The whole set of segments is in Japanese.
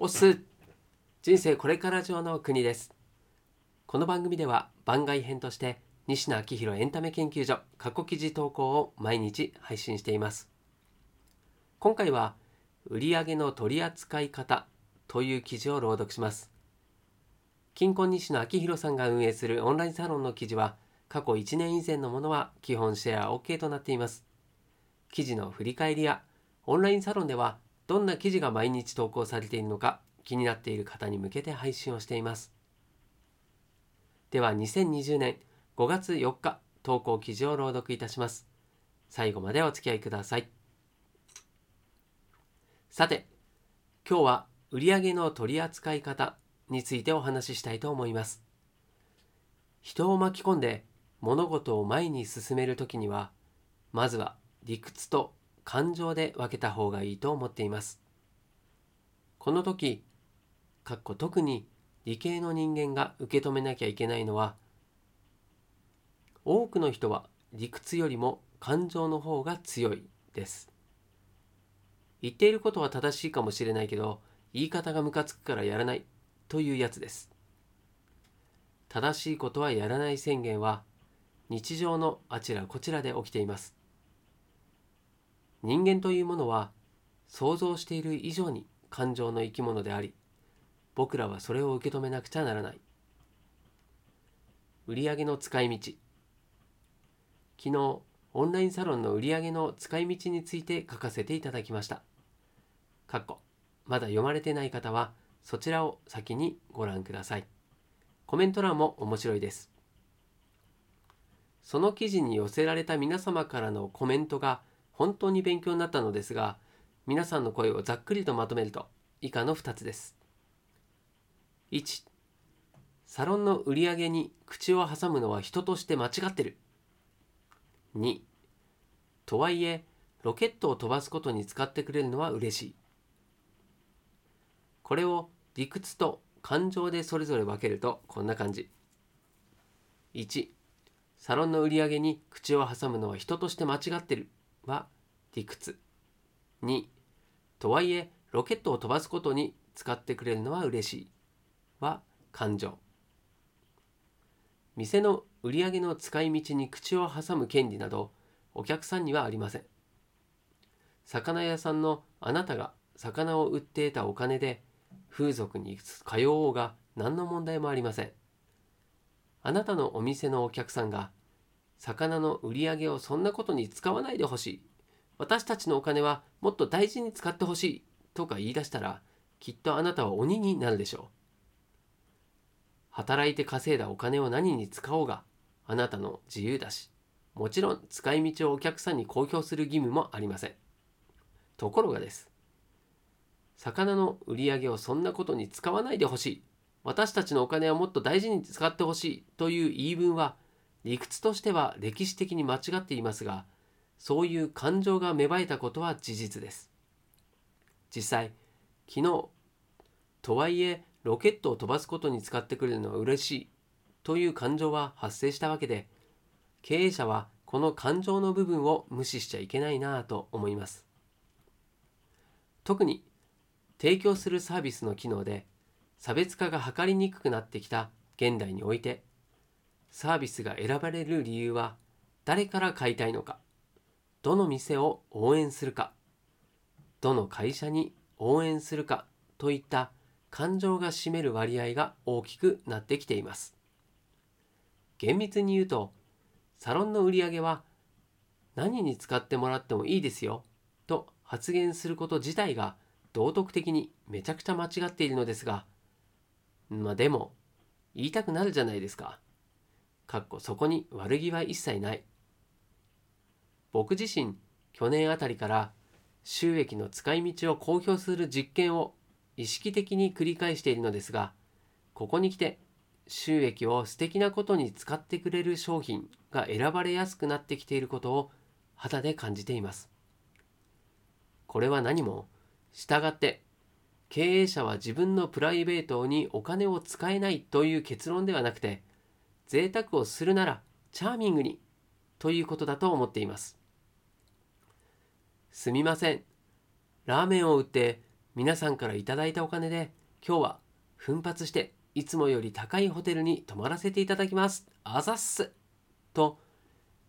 オス人生これから上の国です。この番組では番外編として西野昭弘エンタメ研究所過去記事投稿を毎日配信しています。今回は売上の取り扱い方という記事を朗読します。金婚西野昭弘さんが運営するオンラインサロンの記事は過去1年以前のものは基本シェア OK となっています。記事の振り返りやオンラインサロンではどんな記事が毎日投稿されているのか気になっている方に向けて配信をしています。では2020年5月4日投稿記事を朗読いたします。最後までお付き合いください。さて、今日は売上の取り扱い方についてお話ししたいと思います。人を巻き込んで物事を前に進めるときには、まずは理屈と感情で分けた方がいいと思っています。この時、かっこ特に理系の人間が受け止めなきゃいけないのは、多くの人は理屈よりも感情の方が強いです。言っていることは正しいかもしれないけど、言い方がムカつくからやらないというやつです。正しいことはやらない宣言は日常のあちらこちらで起きています。人間というものは想像している以上に感情の生き物であり僕らはそれを受け止めなくちゃならない。売上の使い道。昨日オンラインサロンの売上の使い道について書かせていただきましたかっこまだ読まれてない方はそちらを先にご覧ください。コメント欄も面白いです。その記事に寄せられた皆様からのコメントが本当に勉強になったのですが、皆さんの声をざっくりとまとめると、以下の2つです。1、サロンの売り上げに口を挟むのは人として間違ってる。2、とはいえ、ロケットを飛ばすことに使ってくれるのは嬉しい。これを理屈と感情でそれぞれ分けるとこんな感じ。1、サロンの売り上げに口を挟むのは人として間違ってる。は理屈2とはいえロケットを飛ばすことに使ってくれるのは嬉しいは感情。店の売り上げの使い道に口を挟む権利などお客さんにはありません。魚屋さんのあなたが魚を売って得たお金で風俗に通おうが何の問題もありません。あなたのお店のお客さんが魚の売り上げをそんなことに使わないでほしい。私たちのお金はもっと大事に使ってほしい。とか言い出したら、きっとあなたは鬼になるでしょう。働いて稼いだお金を何に使おうが、あなたの自由だし、もちろん使い道をお客さんに公表する義務もありません。ところがです。魚の売り上げをそんなことに使わないでほしい。私たちのお金はもっと大事に使ってほしいという言い分は理屈としては歴史的に間違っていますがそういう感情が芽生えたことは事実です。実際昨日とはいえロケットを飛ばすことに使ってくれるのは嬉しいという感情は発生したわけで経営者はこの感情の部分を無視しちゃいけないなぁと思います。特に提供するサービスの機能で差別化が図りにくくなってきた現代においてサービスが選ばれる理由は誰から買いたいのか。どの店を応援するかどの会社に応援するかといった感情が占める割合が大きくなってきています厳密に言うとサロンの売り上げは何に使ってもらってもいいですよと発言すること自体が道徳的にめちゃくちゃ間違っているのですがまあでも言いたくなるじゃないですか。かっこそこに悪気は一切ない。僕自身、去年あたりから収益の使い道を公表する実験を意識的に繰り返しているのですが、ここに来て収益を素敵なことに使ってくれる商品が選ばれやすくなってきていることを肌で感じています。これは何も、従って経営者は自分のプライベートにお金を使えないという結論ではなくて、贅沢をするならチャーミングにということだと思っています。すみません。ラーメンを売って皆さんからいただいたお金で今日は奮発していつもより高いホテルに泊まらせていただきます。あざっすと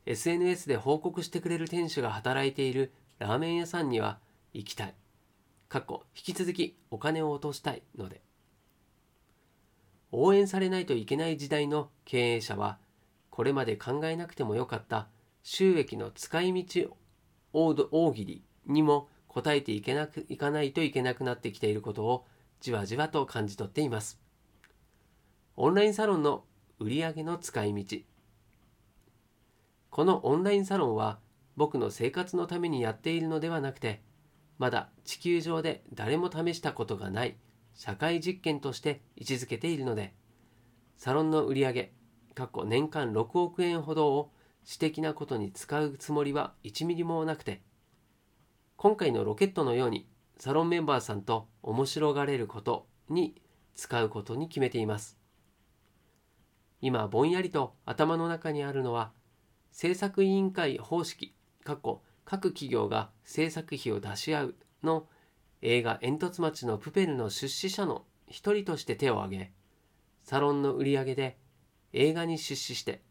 SNS で報告してくれる店主が働いているラーメン屋さんには行きたい。かっこ引き続きお金を落としたいので。応援されないといけない時代の経営者はこれまで考えなくてもよかった収益の使い道大喜利にも答えていけなくいかないといけなくなってきていることをじわじわと感じ取っています。オンラインサロンの売上の使い道このオンラインサロンは僕の生活のためにやっているのではなくてまだ地球上で誰も試したことがない社会実験として位置づけているのでサロンの売上過去年間6億円ほどを私的なことに使うつもりは1ミリもなくて今回のロケットのようにサロンメンバーさんと面白がれることに使うことに決めています。今ぼんやりと頭の中にあるのは制作委員会方式各企業が制作費を出し合うの映画煙突町のプペルの出資者の一人として手を挙げサロンの売り上げで映画に出資して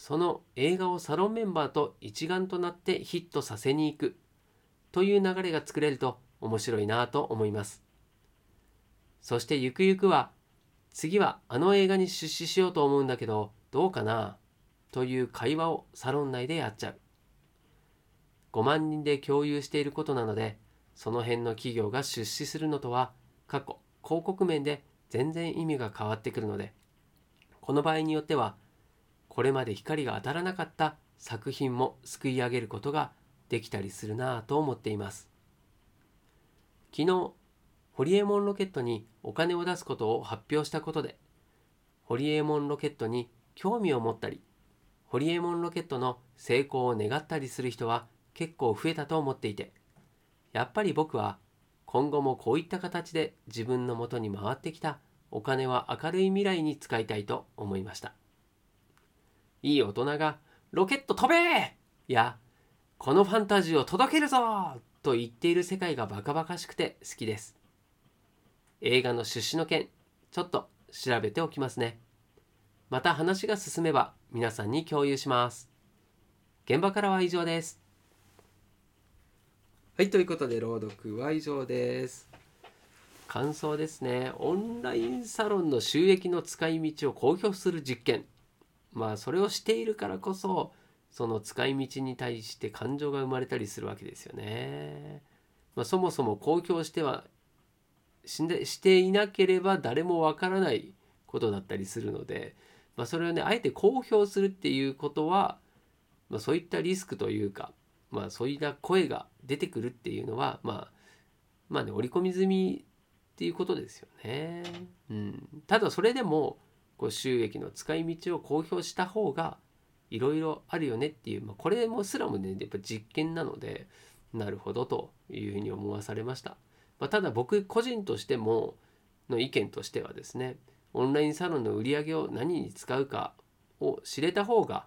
その映画をサロンメンバーと一丸となってヒットさせに行く。という流れが作れると面白いなと思います。そしてゆくゆくは次はあの映画に出資しようと思うんだけどどうかな？という会話をサロン内でやっちゃう。5万人で共有していることなのでその辺の企業が出資するのとは過去広告面で全然意味が変わってくるのでこの場合によってはこれまで光が当たらなかった作品もすくい上げることができたりするなぁと思っています。昨日ホリエモンロケットにお金を出すことを発表したことでホリエモンロケットに興味を持ったりホリエモンロケットの成功を願ったりする人は結構増えたと思っていてやっぱり僕は今後もこういった形で自分のもとに回ってきたお金は明るい未来に使いたいと思いました。いい大人が「ロケット飛べ!」や「このファンタジーを届けるぞ!」と言っている世界がバカバカしくて好きです。映画の出資の件ちょっと調べておきますね。また話が進めば皆さんに共有します。現場からは以上です。はいということで朗読は以上です。感想ですね。オンラインサロンの収益の使い道を公表する実験まあそれをしているからこそその使い道に対して感情が生まれたりするわけですよね。まあ、そもそも公表してはしていなければ誰もわからないことだったりするので、まあ、それをねあえて公表するっていうことは、まあ、そういったリスクというか、まあ、そういった声が出てくるっていうのはまあまあね織り込み済みっていうことですよね。うん、ただそれでもこう収益の使い道を公表した方がいろいろあるよねっていう、まあ、これもすらもねやっぱ実験なのでなるほどというふうに思わされました。まあ、ただ僕個人としてもの意見としてはですねオンラインサロンの売り上げを何に使うかを知れた方が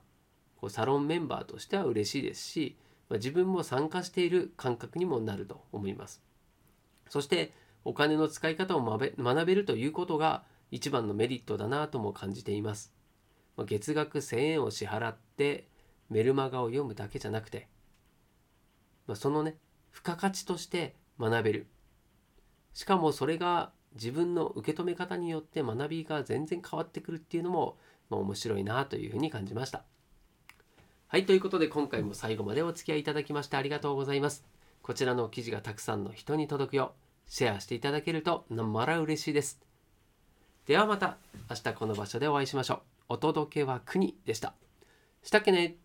こうサロンメンバーとしては嬉しいですし、まあ、自分も参加している感覚にもなると思います。そしてお金の使い方を学べるということが一番のメリットだなとも感じています。ま、月額1000円を支払ってメルマガを読むだけじゃなくて、ま、そのね付加価値として学べるしかもそれが自分の受け止め方によって学びが全然変わってくるっていうのも、ま、面白いなというふうに感じました。はい、ということで今回も最後までお付き合いいただきましてありがとうございます。こちらの記事がたくさんの人に届くようシェアしていただけるとまら嬉しいです。ではまた明日この場所でお会いしましょう。お届けは国でした。したっけね